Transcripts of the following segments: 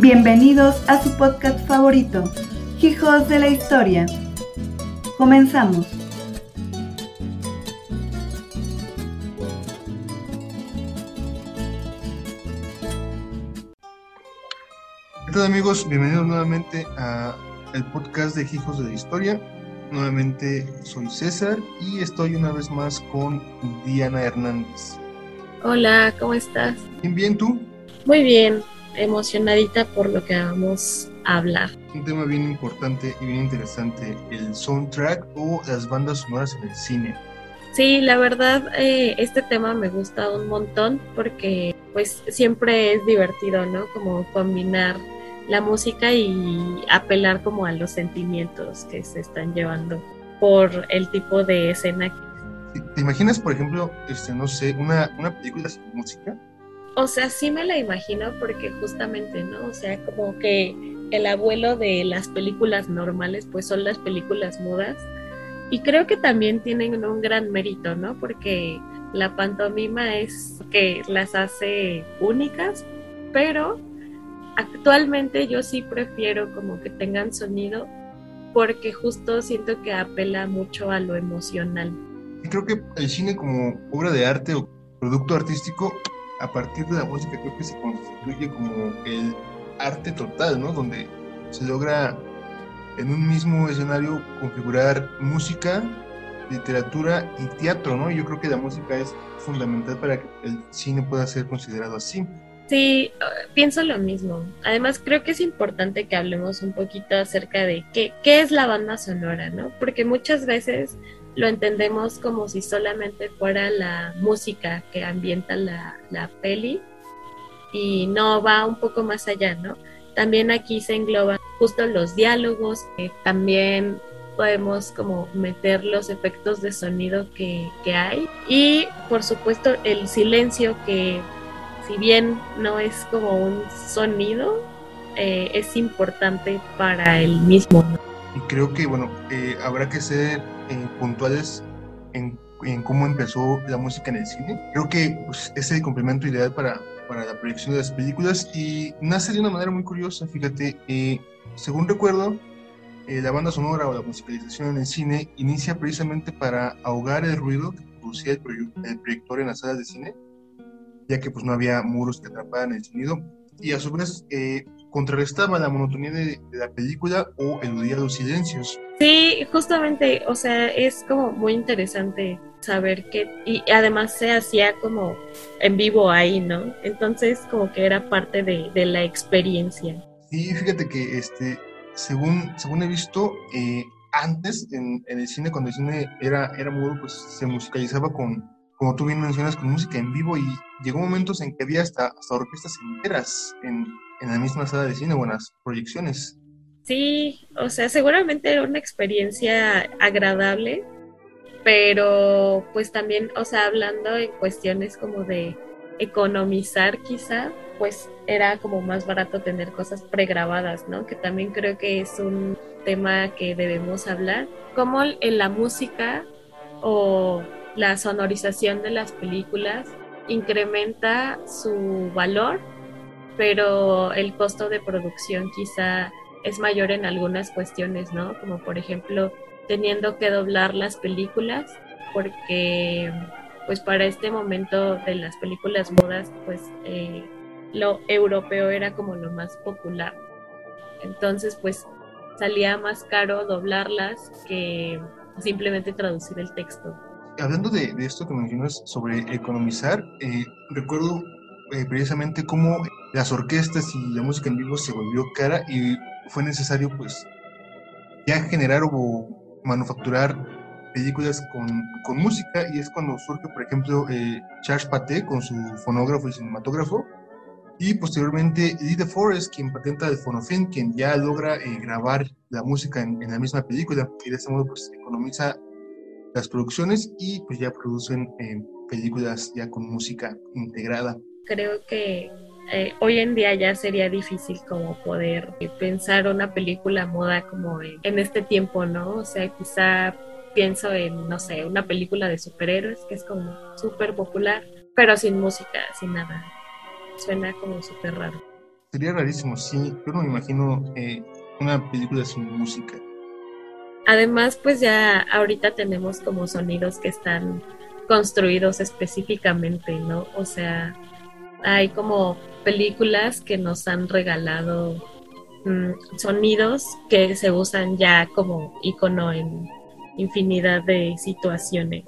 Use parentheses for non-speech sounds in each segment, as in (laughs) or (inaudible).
Bienvenidos a su podcast favorito, Hijos de la Historia. Comenzamos. ¿Qué tal amigos? Bienvenidos nuevamente a el podcast de Hijos de la Historia. Nuevamente soy César y estoy una vez más con Diana Hernández. Hola, ¿cómo estás? Bien, bien, ¿tú? Muy bien, emocionadita por lo que vamos a hablar. Un tema bien importante y bien interesante, el soundtrack o las bandas sonoras en el cine. Sí, la verdad, eh, este tema me gusta un montón porque pues siempre es divertido, ¿no? Como combinar la música y apelar como a los sentimientos que se están llevando por el tipo de escena. ¿Te imaginas, por ejemplo, este, no sé, una, una película sin música? O sea, sí me la imagino porque justamente, ¿no? O sea, como que el abuelo de las películas normales, pues son las películas mudas. Y creo que también tienen un gran mérito, ¿no? Porque la pantomima es que las hace únicas, pero actualmente yo sí prefiero como que tengan sonido porque justo siento que apela mucho a lo emocional. Creo que el cine como obra de arte o producto artístico a partir de la música creo que se constituye como el arte total, ¿no? Donde se logra en un mismo escenario configurar música, literatura y teatro, ¿no? Yo creo que la música es fundamental para que el cine pueda ser considerado así. Sí, pienso lo mismo. Además, creo que es importante que hablemos un poquito acerca de qué, qué es la banda sonora, ¿no? Porque muchas veces lo entendemos como si solamente fuera la música que ambienta la, peli y no va un poco más allá, ¿no? También aquí se engloban justo los diálogos, también podemos como meter los efectos de sonido que, hay y por supuesto el silencio que si bien no es como un sonido, eh, es importante para el mismo. Y creo que, bueno, eh, habrá que ser eh, puntuales en, cómo empezó la música en el cine. Creo que pues, es el complemento ideal para, para la proyección de las películas y nace de una manera muy curiosa, fíjate, eh, según recuerdo, eh, la banda sonora o la musicalización en el cine inicia precisamente para ahogar el ruido que producía el, proyector en las salas de cine, ya que pues no había muros que atraparan el sonido y a su vez contrarrestaba la monotonía de, la película o eludía los silencios. Sí, justamente, o sea, es como muy interesante saber que, y además se hacía como en vivo ahí, ¿no? Entonces como que era parte de, de la experiencia. Sí, fíjate que este, según, según he visto, eh, antes en, en, el cine, cuando el cine era, era mudo, pues se musicalizaba con, como tú bien mencionas, con música en vivo y llegó momentos en que había hasta, hasta orquestas enteras en, en la misma sala de cine o en las proyecciones. Sí, o sea, seguramente era una experiencia agradable, pero pues también, o sea, hablando en cuestiones como de economizar quizá, pues era como más barato tener cosas pregrabadas, ¿no? Que también creo que es un tema que debemos hablar, como en la música o la sonorización de las películas incrementa su valor pero el costo de producción quizá es mayor en algunas cuestiones, ¿no? Como por ejemplo teniendo que doblar las películas porque pues para este momento de las películas modas pues eh, lo europeo era como lo más popular. Entonces pues salía más caro doblarlas que simplemente traducir el texto. Hablando de, esto que mencionas sobre economizar, eh, recuerdo eh, precisamente cómo las orquestas y la música en vivo se volvió cara y fue necesario pues ya generar o manufacturar películas con, con música. Y es cuando surge por ejemplo eh, Charles Paté con su fonógrafo y cinematógrafo y posteriormente Lee DeForest quien patenta el fonofilm quien ya logra eh, grabar la música en, la misma película. Y de ese modo pues economiza las producciones y pues ya producen películas ya con música integrada creo que eh, hoy en día ya sería difícil como poder pensar una película moda como en, este tiempo, ¿no? O sea, quizá pienso en, no sé, una película de superhéroes que es como súper popular, pero sin música, sin nada. Suena como súper raro. Sería rarísimo, sí. Yo no me imagino eh, una película sin música. Además, pues ya ahorita tenemos como sonidos que están construidos específicamente, ¿no? O sea, hay como películas que nos han regalado mm, sonidos que se usan ya como icono en infinidad de situaciones.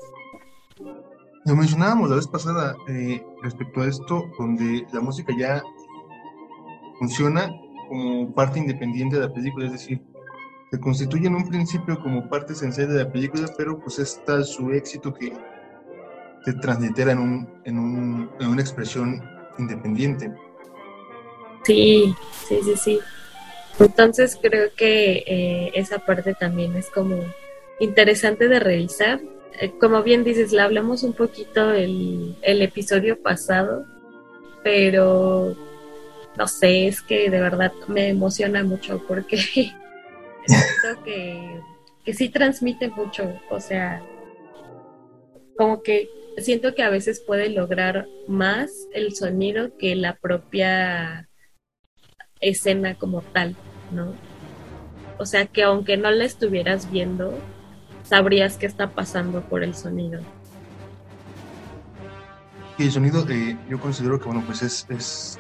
Lo mencionábamos la vez pasada eh, respecto a esto, donde la música ya funciona como parte independiente de la película, es decir, se constituye en un principio como parte esencial de la película, pero pues es tal su éxito que se translitera en, un, en, un, en una expresión independiente. Sí, sí, sí, sí. Entonces creo que eh, esa parte también es como interesante de revisar. Eh, como bien dices, la hablamos un poquito el, el episodio pasado, pero no sé, es que de verdad me emociona mucho porque (laughs) siento que, que sí transmite mucho, o sea, como que siento que a veces puede lograr más el sonido que la propia escena como tal, ¿no? O sea, que aunque no la estuvieras viendo, sabrías qué está pasando por el sonido. Y el sonido, eh, yo considero que, bueno, pues es, es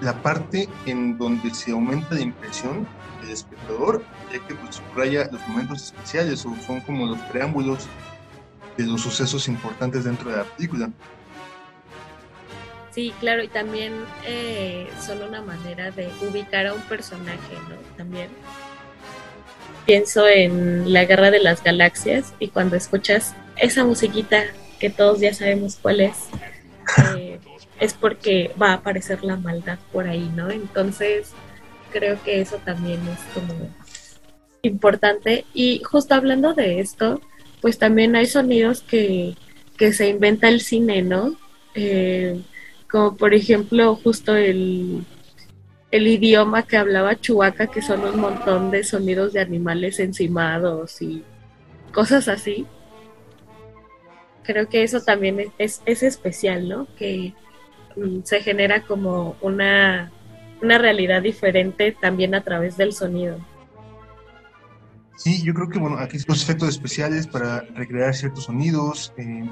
la parte en donde se aumenta la impresión del espectador, ya que pues, subraya los momentos especiales o son como los preámbulos de los sucesos importantes dentro de la película. Sí, claro, y también eh, son una manera de ubicar a un personaje, ¿no? También pienso en la Guerra de las Galaxias y cuando escuchas esa musiquita que todos ya sabemos cuál es, eh, es porque va a aparecer la maldad por ahí, ¿no? Entonces, creo que eso también es como importante. Y justo hablando de esto, pues también hay sonidos que, que se inventa el cine, ¿no? Eh, como por ejemplo justo el, el idioma que hablaba Chubaca, que son un montón de sonidos de animales encimados y cosas así. Creo que eso también es, es especial, ¿no? Que mm, se genera como una, una realidad diferente también a través del sonido. Sí, yo creo que bueno, aquí los efectos especiales para recrear ciertos sonidos, eh,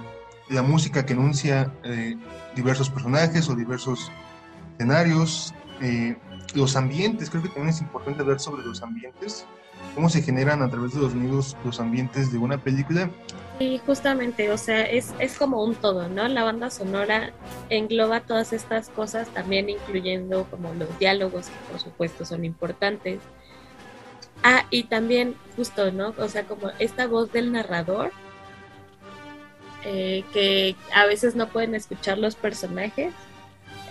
la música que enuncia eh, diversos personajes o diversos escenarios, eh, los ambientes, creo que también es importante ver sobre los ambientes, cómo se generan a través de los sonidos los ambientes de una película. Sí, justamente, o sea, es, es como un todo, ¿no? La banda sonora engloba todas estas cosas, también incluyendo como los diálogos, que por supuesto son importantes, Ah, y también justo, ¿no? O sea, como esta voz del narrador, eh, que a veces no pueden escuchar los personajes,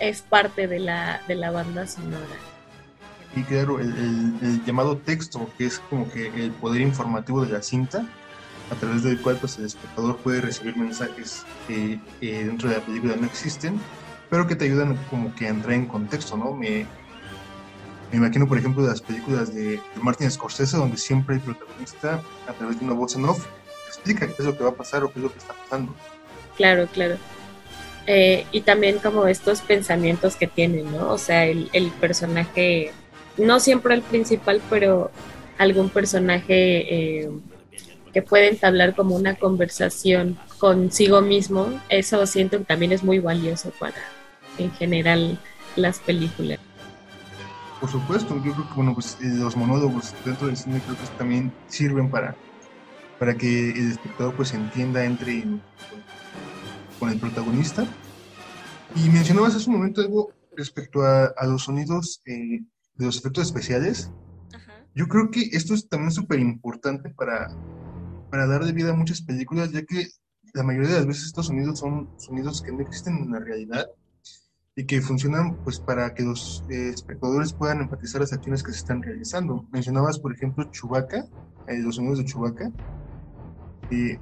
es parte de la, de la banda sonora. Y claro, el, llamado texto, que es como que el poder informativo de la cinta, a través del cual pues, el espectador puede recibir mensajes que dentro de la película no existen, pero que te ayudan como que a entrar en contexto, ¿no? Me, me imagino, por ejemplo, las películas de, Martin Scorsese, donde siempre el protagonista, a través de una voz en off, explica qué es lo que va a pasar o qué es lo que está pasando. Claro, claro. Eh, y también como estos pensamientos que tiene, ¿no? O sea, el, el personaje, no siempre el principal, pero algún personaje eh, que puede entablar como una conversación consigo mismo, eso siento que también es muy valioso para, en general, las películas. Por supuesto, yo creo que bueno, pues, eh, los monólogos dentro del cine creo que también sirven para, para que el espectador pues entienda, entre con el protagonista. Y mencionabas hace un momento algo respecto a, los sonidos eh, de los efectos especiales. Yo creo que esto es también súper importante para, para dar de vida a muchas películas, ya que la mayoría de las veces estos sonidos son sonidos que no existen en la realidad y que funcionan pues para que los eh, espectadores puedan empatizar las acciones que se están realizando. Mencionabas, por ejemplo, Chewbacca, eh, los sonidos de Chewbacca. Eh,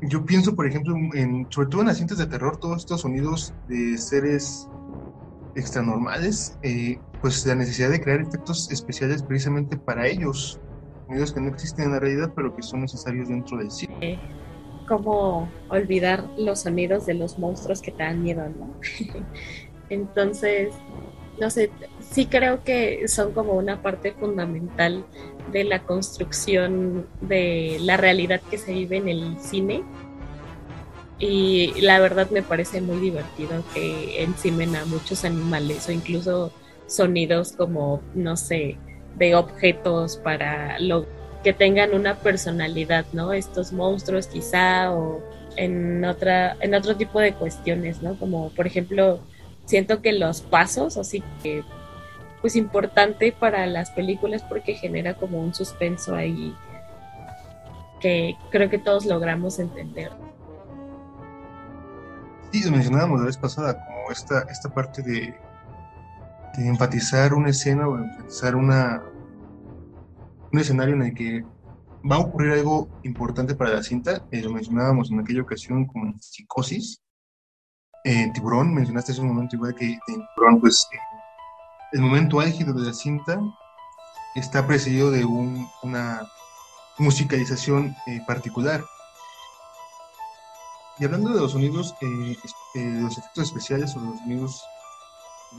yo pienso, por ejemplo, en, sobre todo en las cintas de terror, todos estos sonidos de seres extranormales, pues la necesidad de crear efectos especiales precisamente para ellos, sonidos que no existen en la realidad, pero que son necesarios dentro del cine. ¿Cómo olvidar los sonidos de los monstruos que te dan miedo, no? (laughs) Entonces, no sé, sí creo que son como una parte fundamental de la construcción de la realidad que se vive en el cine. Y la verdad me parece muy divertido que encimen a muchos animales o incluso sonidos como, no sé, de objetos para lo que tengan una personalidad, ¿no? Estos monstruos quizá o en otra en otro tipo de cuestiones, ¿no? Como por ejemplo, siento que los pasos, así que pues importante para las películas porque genera como un suspenso ahí que creo que todos logramos entender. Sí, mencionábamos la vez pasada como esta, esta parte de, enfatizar una escena o enfatizar una, un escenario en el que va a ocurrir algo importante para la cinta. Eh, lo mencionábamos en aquella ocasión con Psicosis. Eh, tiburón, mencionaste hace un momento igual que en Tiburón, pues eh, el momento álgido de la cinta está precedido de una musicalización particular. Y hablando de los sonidos, de los efectos especiales o los sonidos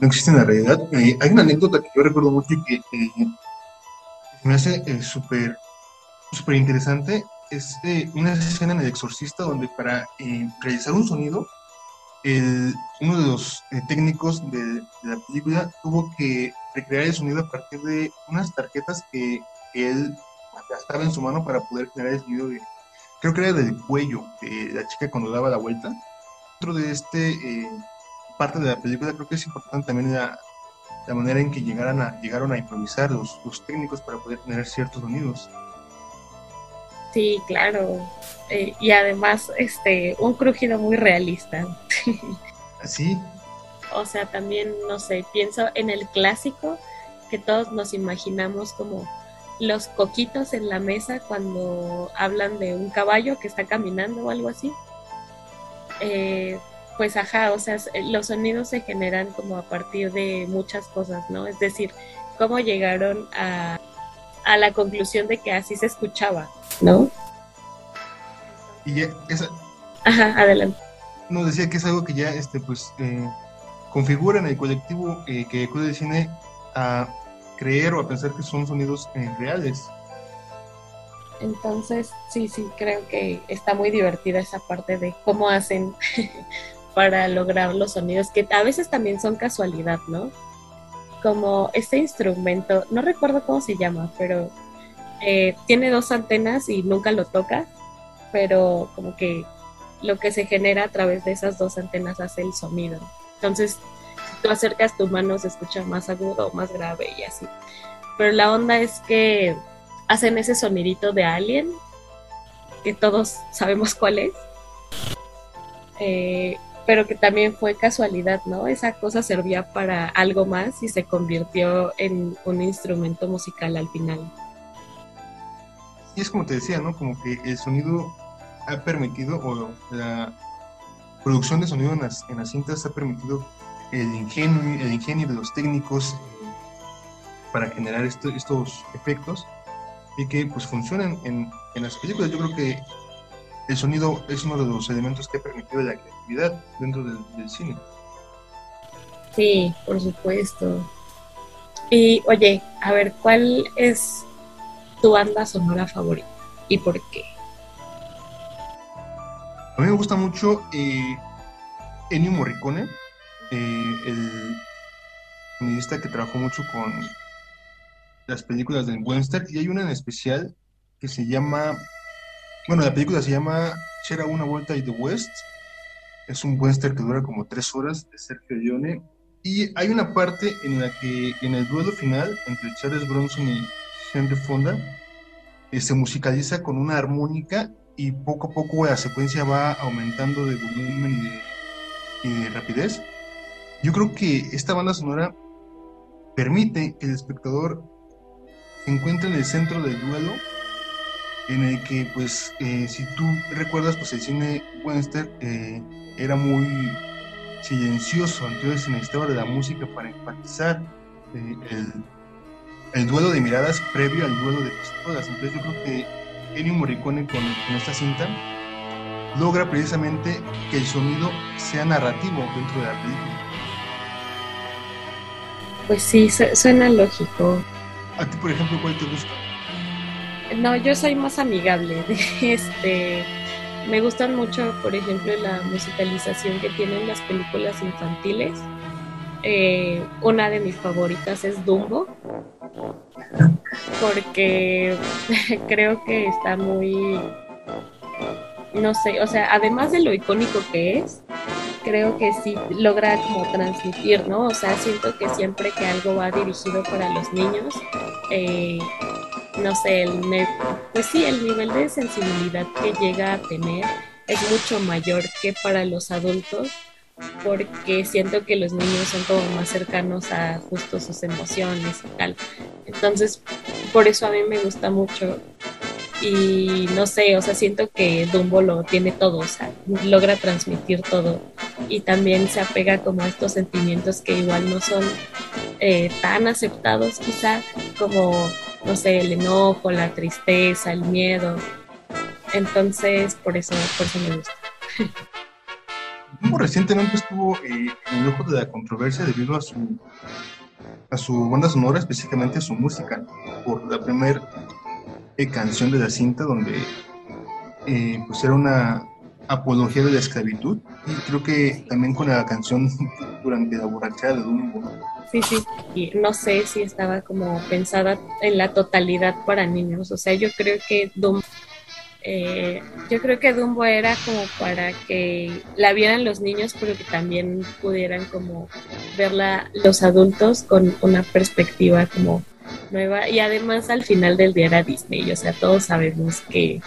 no existen en la realidad, hay una anécdota que yo recuerdo mucho y que me hace súper súper interesante. Es una escena en El Exorcista donde para eh, realizar un sonido, el, uno de los eh, técnicos de, la película tuvo que recrear el sonido a partir de unas tarjetas que, él gastaba en su mano para poder generar el sonido de, creo que era del cuello de la chica cuando daba la vuelta. Dentro de este eh, parte de la película creo que es importante también la, la manera en que llegaron a, llegaron a improvisar los, los técnicos para poder tener ciertos sonidos. Sí, claro. Eh, y además, este, un crujido muy realista. (laughs) Así. o sea, también, no sé, pienso en el clásico que todos nos imaginamos como los coquitos en la mesa cuando hablan de un caballo que está caminando o algo así. Eh, pues ajá, o sea, los sonidos se generan como a partir de muchas cosas, ¿no? Es decir, cómo llegaron a, a la conclusión de que así se escuchaba. ¿no? Y esa... Ajá, adelante. No, decía que es algo que ya, este, pues, eh, configura en el colectivo eh, que acude al cine a creer o a pensar que son sonidos eh, reales. Entonces, sí, sí, creo que está muy divertida esa parte de cómo hacen (laughs) para lograr los sonidos, que a veces también son casualidad, ¿no? Como este instrumento, no recuerdo cómo se llama, pero tiene dos antenas y nunca lo toca, pero como que lo que se genera a través de esas dos antenas hace el sonido. Entonces, si tú acercas tu mano se escucha más agudo o más grave y así. Pero la onda es que hacen ese sonidito de alien, que todos sabemos cuál es. Eh, pero que también fue casualidad, ¿no? Esa cosa servía para algo más y se convirtió en un instrumento musical al final es como te decía, ¿no? Como que el sonido ha permitido, o la producción de sonido en las, en las cintas ha permitido el ingenio, el ingenio de los técnicos para generar estos efectos y que pues funcionan en, en, las películas. Yo creo que el sonido es uno de los elementos que ha permitido la creatividad dentro del cine. Sí, por supuesto. Y oye, a ver, ¿cuál es tu banda sonora favorita y por qué? A mí me gusta mucho eh, Ennio Morricone, eh, el sonidista que trabajó mucho con las películas del western y hay una en especial que se llama, bueno, la película se llama Shera una vuelta y the West. Es un western que dura como tres horas de Sergio Leone y hay una parte en la que en el duelo final entre Charles Bronson y Henry Fonda, eh, se musicaliza con una armónica y poco a poco la secuencia va aumentando de volumen y de, rapidez. Yo creo que esta banda sonora permite que el espectador se encuentre en el centro del duelo, en el que, pues, eh, si tú recuerdas, pues el cine western eh, era muy silencioso, entonces se necesitaba de la música para enfatizar el el duelo de miradas previo al duelo de pistolas. Entonces yo creo que Ennio Morricone con, con, esta cinta logra precisamente que el sonido sea narrativo dentro de la película. Pues sí, suena lógico. ¿A ti, por ejemplo, cuál te gusta? No, yo soy más amigable. (laughs) Este, me gustan mucho, por ejemplo, la musicalización que tienen las películas infantiles. Eh, una de mis favoritas es Dumbo, porque (laughs) creo que está muy, no sé, o sea, además de lo icónico que es, creo que sí logra como transmitir, ¿no? O sea, siento que siempre que algo va dirigido para los niños, eh, no sé, el pues sí, el nivel de sensibilidad que llega a tener es mucho mayor que para los adultos porque siento que los niños son como más cercanos a justo sus emociones y tal. Entonces, por eso a mí me gusta mucho y no sé, o sea, siento que Dumbo lo tiene todo, o sea, logra transmitir todo y también se apega como a estos sentimientos que igual no son eh, tan aceptados quizá como no sé, el enojo, la tristeza, el miedo. Entonces, por eso, por eso me gusta. (laughs) Recientemente estuvo eh, en el ojo de la controversia debido a su a su banda sonora, específicamente a su música, por la primera eh, canción de la cinta donde eh, pues era una apología de la esclavitud y creo que también con la canción durante la borrachera de Dumbo Sí, sí, y no sé si estaba como pensada en la totalidad para niños, o sea, yo creo que Dumbo, eh, yo creo que Dumbo era como para que la vieran los niños, pero que también pudieran como verla los adultos con una perspectiva como nueva. Y además al final del día era Disney, o sea, todos sabemos que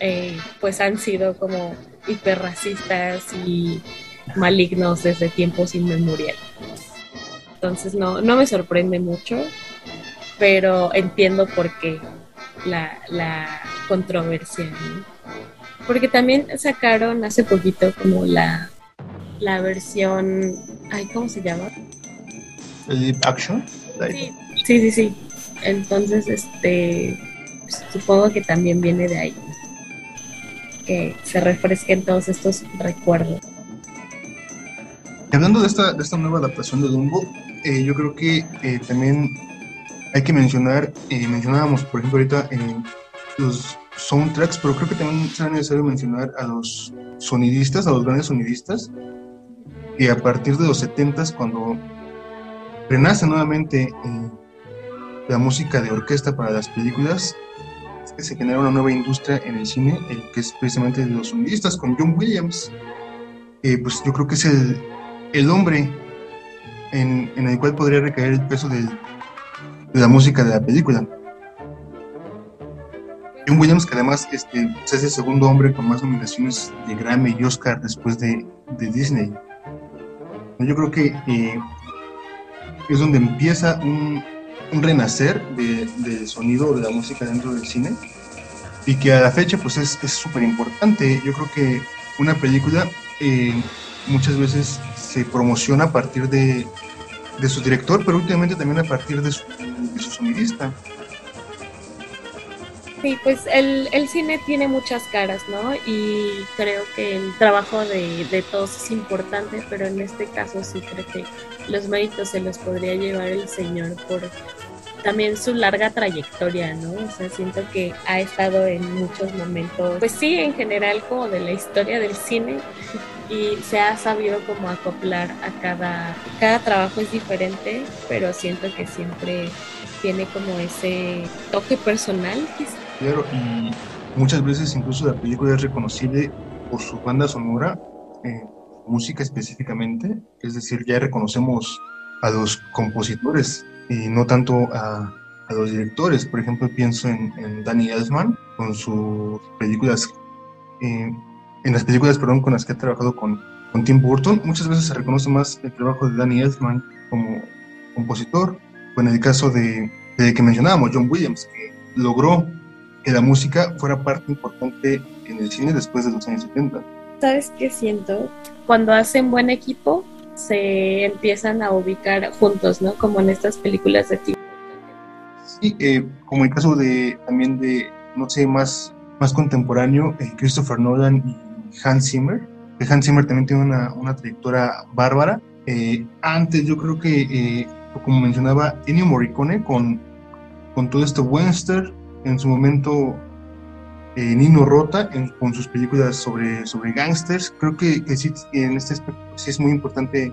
eh, pues han sido como hiperracistas y malignos desde tiempos inmemoriales. Entonces no, no me sorprende mucho, pero entiendo por qué la, la controversia. Porque también sacaron hace poquito como la, la versión, ay, ¿cómo se llama? ¿El live action? Sí, sí, sí, Entonces, este, supongo que también viene de ahí. Que se refresquen todos estos recuerdos. hablando de esta, de esta nueva adaptación de Dumbo, eh, yo creo que eh, también hay que mencionar, eh, mencionábamos por ejemplo ahorita los soundtracks, pero creo que también será necesario mencionar a los sonidistas, a los grandes sonidistas, que a partir de los 70 cuando renace nuevamente la música de orquesta para las películas, es que se genera una nueva industria en el cine, que es precisamente de los sonidistas, con John Williams. pues yo creo que es el, el hombre en, el cual podría recaer el peso de la música de la película. John Williams, que además este, es el segundo hombre con más nominaciones de Grammy y Oscar después de, Disney. Yo creo que eh, es donde empieza un, renacer del sonido de la música dentro del cine y que a la fecha pues es súper importante. Yo creo que una película eh, muchas veces se promociona a partir de, su director, pero últimamente también a partir de su, de sonidista. Sí, pues el, cine tiene muchas caras, ¿no? Y creo que el trabajo de, de, todos es importante, pero en este caso sí creo que los méritos se los podría llevar el señor por también su larga trayectoria, ¿no? O sea, siento que ha estado en muchos momentos, pues sí, en general como de la historia del cine y se ha sabido como acoplar a cada, cada trabajo es diferente, pero siento que siempre tiene como ese toque personal. Claro, y muchas veces incluso la película es reconocible por su banda sonora, eh, música específicamente, es decir, ya reconocemos a los compositores y no tanto a, a los directores. Por ejemplo, pienso en, en Danny Elfman con sus películas eh, en las películas perdón, con las que he trabajado con, con Tim Burton, muchas veces se reconoce más el trabajo de Danny Elfman como compositor, o en el caso de, de que mencionábamos, John Williams, que logró que la música fuera parte importante en el cine después de los años 70. ¿Sabes qué siento? Cuando hacen buen equipo, se empiezan a ubicar juntos, ¿no? Como en estas películas de Tim Sí, eh, como el caso de también de, no sé, más, más contemporáneo, eh, Christopher Nolan y Hans Zimmer. Hans Zimmer también tiene una, una trayectoria bárbara. Eh, antes yo creo que eh, como mencionaba Ennio Morricone con, con todo este western, en su momento eh, Nino Rota con sus películas sobre, sobre gangsters. Creo que, sí, en este aspecto sí es muy importante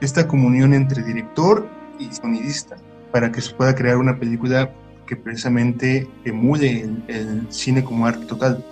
esta comunión entre director y sonidista para que se pueda crear una película que precisamente emule el, cine como arte total.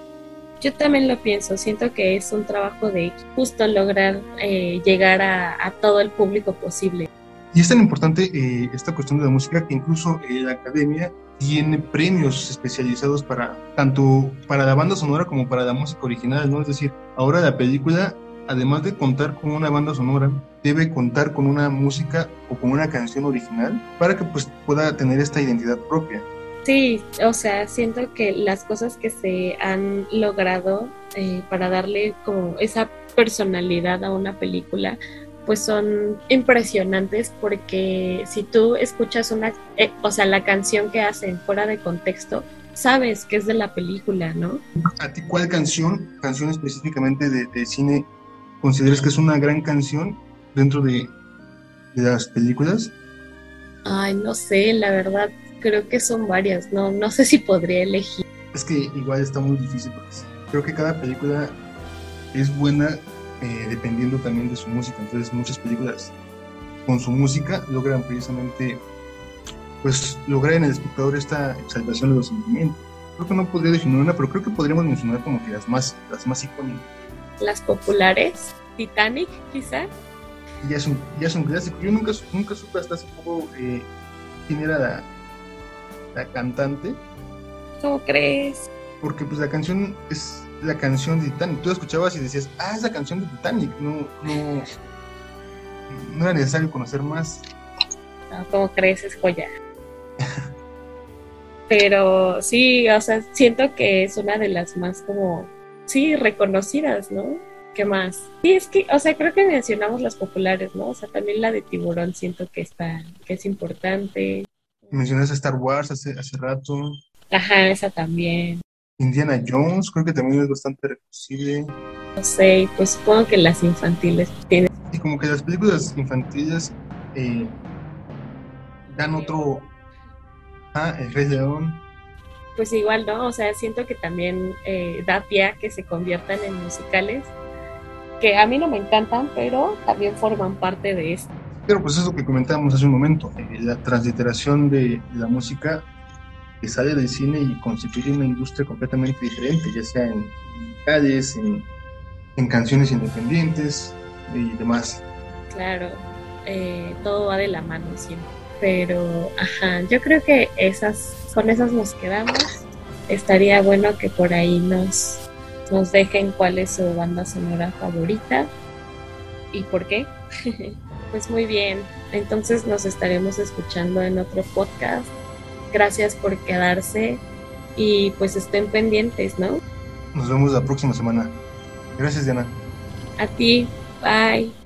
Yo también lo pienso, siento que es un trabajo de justo lograr eh, llegar a, todo el público posible. Y es tan importante eh, esta cuestión de la música que incluso eh, la academia tiene premios especializados para tanto para la banda sonora como para la música original, ¿no? Es decir, ahora la película, además de contar con una banda sonora, debe contar con una música o con una canción original para que pues pueda tener esta identidad propia. Sí, o sea, siento que las cosas que se han logrado eh, para darle como esa personalidad a una película, pues son impresionantes porque si tú escuchas una, eh, o sea, la canción que hacen fuera de contexto, sabes que es de la película, ¿no? ¿A ti cuál canción, canción específicamente de, de cine, consideras que es una gran canción dentro de, las películas? Ay, no sé, la verdad, creo que son varias, no, no sé si podría elegir. Es que igual está muy difícil porque creo que cada película es buena eh, dependiendo también de su música. Entonces muchas películas con su música logran precisamente pues lograr en el espectador esta exaltación de los sentimientos. Creo que no podría definir una, pero creo que podríamos mencionar como que las más, las más icónicas. Las populares, Titanic quizá ya es un, ya es un clásico. Yo nunca, nunca supe hasta hace poco eh, quién era la, la cantante. ¿Cómo crees? Porque pues la canción es la canción de Titanic. Tú la escuchabas y decías, ah, es la canción de Titanic. No, no, no era necesario conocer más. No, ¿Cómo crees? Es joya. (laughs) Pero sí, o sea, siento que es una de las más como, sí, reconocidas, ¿no? ¿Qué más? Sí, es que, o sea, creo que mencionamos las populares, ¿no? O sea, también la de Tiburón siento que está, que es importante. Mencionaste Star Wars hace, hace rato. Ajá, esa también. Indiana Jones, creo que también es bastante reconocible. No sé, pues supongo que las infantiles tienen. Y como que las películas infantiles eh, dan otro. Ah, El Rey León. Pues igual, ¿no? O sea, siento que también eh, da pie a que se conviertan en musicales que a mí no me encantan, pero también forman parte de esto. Pero pues es lo que comentábamos hace un momento, eh, la transliteración de la música que sale del cine y constituye una industria completamente diferente, ya sea en musicales, en, en canciones independientes y demás. Claro, eh, todo va de la mano siempre. Pero, ajá, yo creo que esas, con esas nos quedamos. Estaría bueno que por ahí nos nos dejen cuál es su banda sonora favorita y por qué. (laughs) pues muy bien, entonces nos estaremos escuchando en otro podcast. Gracias por quedarse y pues estén pendientes, ¿no? Nos vemos la próxima semana. Gracias, Diana. A ti, bye.